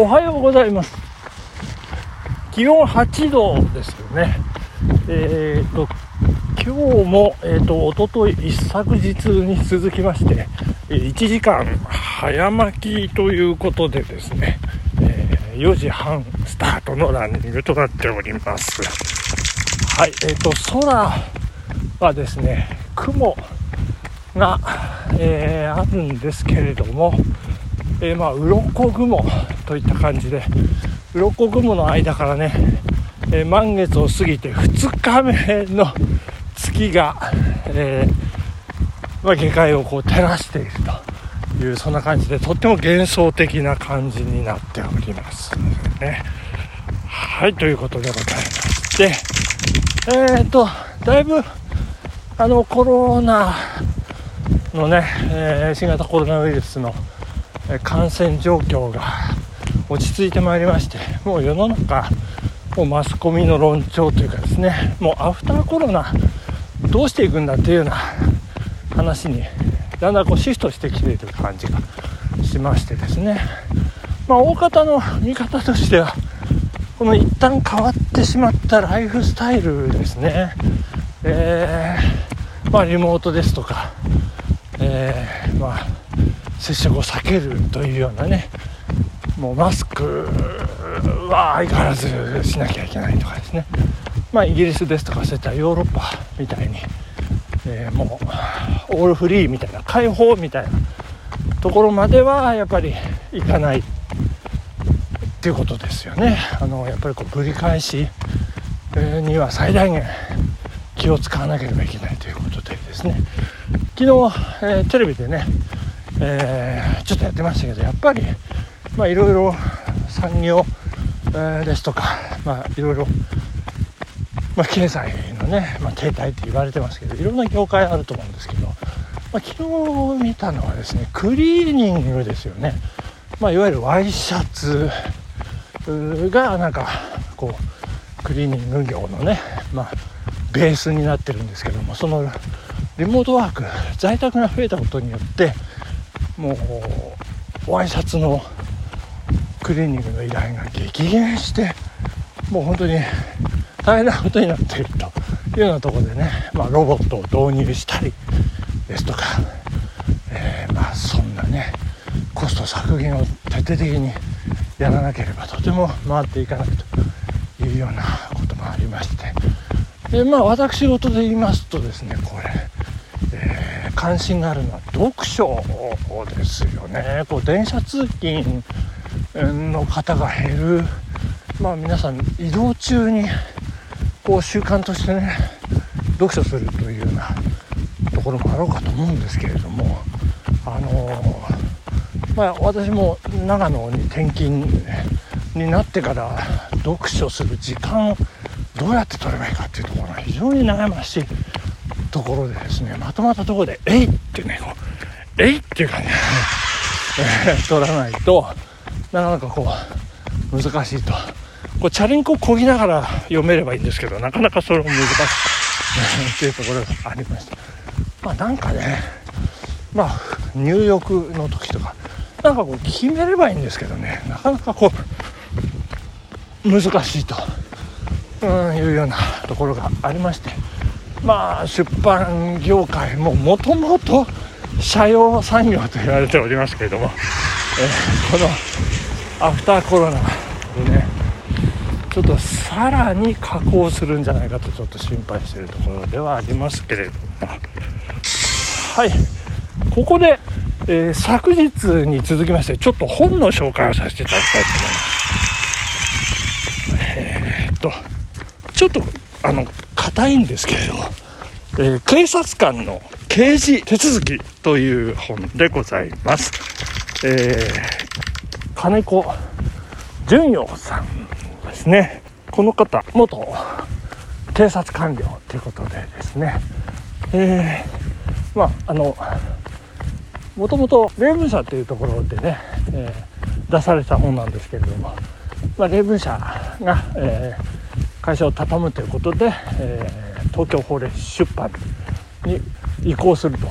おはようございます。気温8度ですよね。えー、と今日も、えーと、おととい一昨日に続きまして1時間早巻きということでですね、えー、4時半スタートのランニングとなっております。はいえーと空はですね雲が、えー、あるんですけれども、えー、まあ鱗雲といった感じで鱗雲の間からね、えー、満月を過ぎて2日目の月が、えー、まあ、下界をこう照らしているというそんな感じでとっても幻想的な感じになっておりますね。はいということでございましてえっ、とだいぶあのコロナのね、えー、新型コロナウイルスの感染状況が落ち着いてまいりましてもう世の中もうマスコミの論調というかですねもうアフターコロナどうしていくんだっていうような話にだんだんこうシフトしてきている感じがしましてですね。まあ大方の見方としてはこの一旦変わってしまったライフスタイルですね。えー、まあリモートですとかえー、まあ、接触を避けるというようなねもうマスクは相変わらずしなきゃいけないとかですね、まあ、イギリスですとかそういったヨーロッパみたいに、えー、もうオールフリーみたいな解放みたいなところまではやっぱりいかないっていうことですよね。あのやっぱりこうぶり返しには最大限気を使わなければいけないということでですね。昨日、えー、テレビでね、えー、ちょっとやってましたけどやっぱりまあいろいろ産業、えー、ですとかまあいろいろまあ、経済のね、まあ、停滞って言われてますけどいろんな業界あると思うんですけど、まあ、昨日見たのはですねクリーニングですよね、まあ、いわゆるワイシャツがなんかこうクリーニング業のね、まあ、ベースになってるんですけどもそのリモートワーク在宅が増えたことによってもうワイシャツのクリーニングの依頼が激減してもう本当に大変なことになっているというようなところでね、まあ、ロボットを導入したりですとか、えー、まあそんなねコスト削減を徹底的にやらなければとても回っていかないというようなこともありまして。でまあ私事で言いますとですねこれえ関心があるのは読書ですよね。こう電車通勤の方が減るまあ皆さん移動中にこう習慣としてね読書するというようなところもあろうかと思うんですけれどもあの、まあ私も長野に転勤になってから読書する時間をどうやって取ればいいかっていうところが非常に悩ましいところでですねまとまったところで「えい!」ってねこう「えい!」っていうかね 取らないとなかなかこう難しいと。こうチャリンコこぎながら読めればいいんですけどなかなかそれも難しい。っていうところがありました。まあなんかねまあ入浴の時とかなんかこう決めればいいんですけどね。なかなかこう難しいと、うん、いうようなところがありまして。まあ出版業界ももともと社用産業と言われておりますけれども、えー、このアフターコロナでねちょっとさらに加工するんじゃないかとちょっと心配しているところではありますけれども。はい。ここで、えー、昨日に続きましてちょっと本の紹介をさせていただきたいと思います。えー、っとちょっとあの硬いんですけれど、えー、警察官の刑事手続きという本でございます。えー、金子淳陽さんですね。この方、元警察官僚ということでですね、えー、まあ、あの、もともと霊文社というところでね、えー、出された本なんですけれども、まあ、霊文社が、えー会社を畳むということで、えー、東京法令出版に移行すると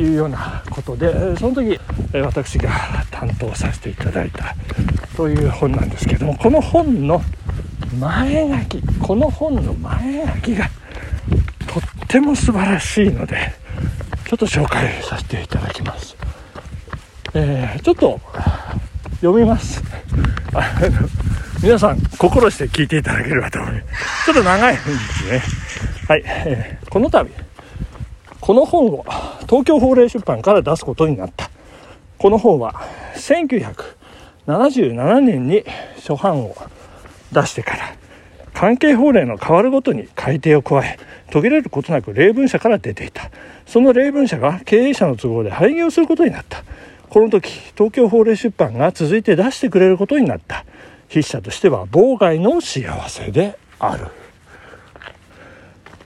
いうようなことでその時私が担当させていただいたという本なんですけどもこの本の前書きこの本の前書きがとっても素晴らしいのでちょっと紹介させていただきます、えー、ちょっと読みます。皆さん心して聞いていただければと思います。ちょっと長いんですね。はい、えー、この度この本を東京法令出版から出すことになった。この本は1977年に初版を出してから関係法令の変わるごとに改定を加え途切れることなく例文社から出ていた。その例文社が経営者の都合で廃業することになった。この時東京法令出版が続いて出してくれることになった。筆者としては妨害の幸せである。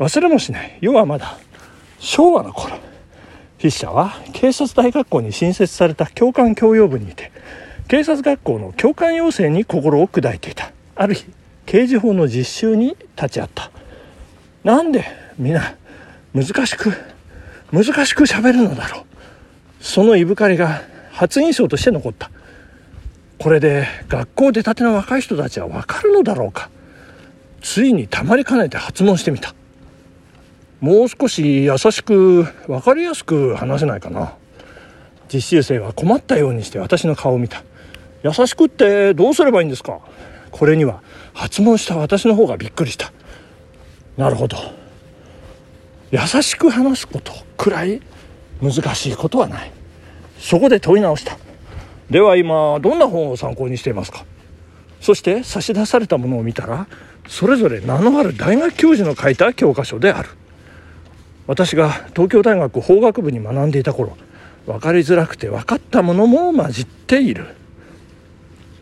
忘れもしない。世はまだ昭和の頃筆者は警察大学校に新設された教官教養部にいて警察学校の教官養成に心を砕いていた。ある日刑事法の実習に立ち会った。なんで皆難しく難しく喋るのだろう。そのいぶかりが初印象として残った。これで学校出たての若い人たちは分かるのだろうか。ついにたまりかねて発問してみた。もう少し優しく分かりやすく話せないかな。実習生は困ったようにして私の顔を見た。優しくってどうすればいいんですか？これには発問した私の方がびっくりした。なるほど。優しく話すことくらい難しいことはない。そこで問い直した。では今どんな本を参考にしていますか？そして差し出されたものを見たらそれぞれ名のある大学教授の書いた教科書である。私が東京大学法学部に学んでいた頃分かりづらくて分かったものも混じっている。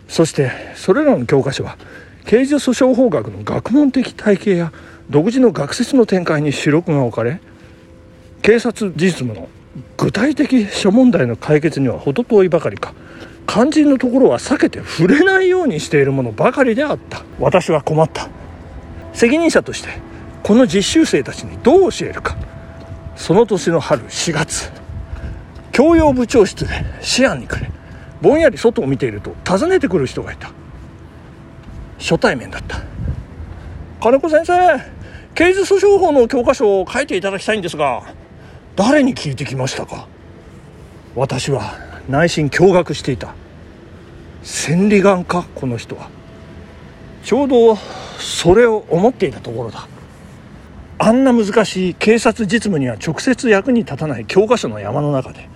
そしてそれらの教科書は刑事訴訟法学の学問的体系や独自の学説の展開に主力が置かれ警察実務の具体的諸問題の解決には程遠いばかりか肝心のところは避けて触れないようにしているものばかりであった。私は困った。責任者としてこの実習生たちにどう教えるか。その年の春4月。教養部長室で思案にくれぼんやり外を見ていると訪ねてくる人がいた。初対面だった。金子先生刑事訴訟法の教科書を書いていただきたいんですが誰に聞いてきましたか？私は内心驚愕していた。千里眼かこの人は。ちょうどそれを思っていたところだ。あんな難しい警察実務には直接役に立たない教科書の山の中で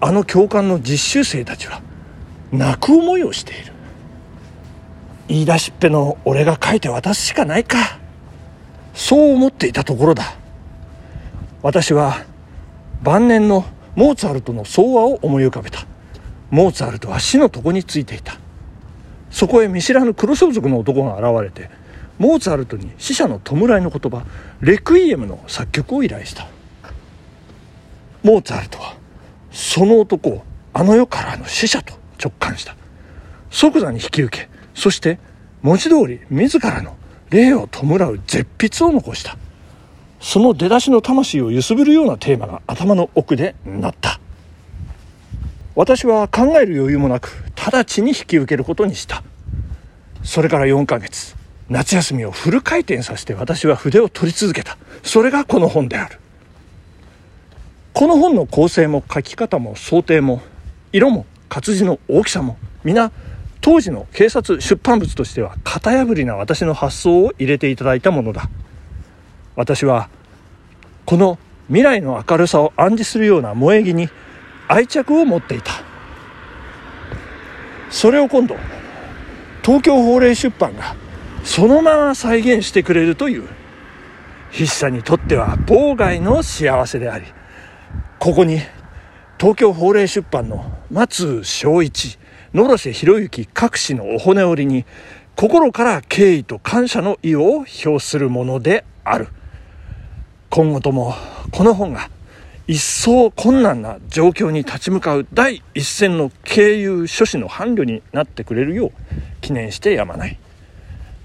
あの教官の実習生たちは泣く思いをしている。言い出しっぺの俺が書いて渡すしかないか。そう思っていたところだ。私は晩年のモーツァルトの総話を思い浮かべた。モーツァルトは死の床についていた。そこへ見知らぬ黒装束の男が現れてモーツァルトに死者の弔いの言葉レクイエムの作曲を依頼した。モーツァルトはその男をあの世からの死者と直感した。即座に引き受けそして文字通り自らの霊を弔う絶筆を残した。その出だしの魂を揺すぶるようなテーマが頭の奥でなった。私は考える余裕もなく直ちに引き受けることにした。それから4ヶ月。夏休みをフル回転させて私は筆を取り続けた。それがこの本である。この本の構成も書き方も想定も色も活字の大きさも皆当時の警察出版物としては型破りな私の発想を入れていただいたものだ。私はこの未来の明るさを暗示するような萌え木に愛着を持っていた。それを今度東京法令出版がそのまま再現してくれるという。筆者にとっては妨害の幸せであり。ここに東京法令出版の松正一野呂瀬博之各氏のお骨折りに心から敬意と感謝の意を表するものである。今後ともこの本が一層困難な状況に立ち向かう第一線の経由書士の伴侶になってくれるよう記念してやまない。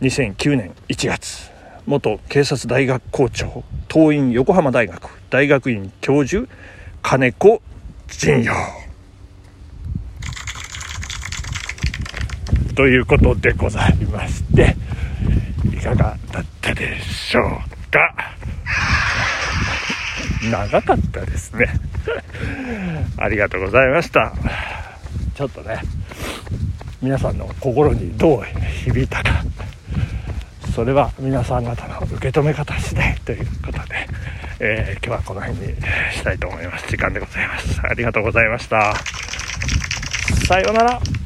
2009年1月元警察大学校長党員横浜大学大学院教授金子仁陽ということでございましていかがだったでしょうか。長かったですね。ありがとうございました。ちょっとね皆さんの心にどう響いたか。それは皆さん方の受け止め方次第ということで、えー、今日はこの辺にしたいと思います。時間でございます。ありがとうございました。さようなら。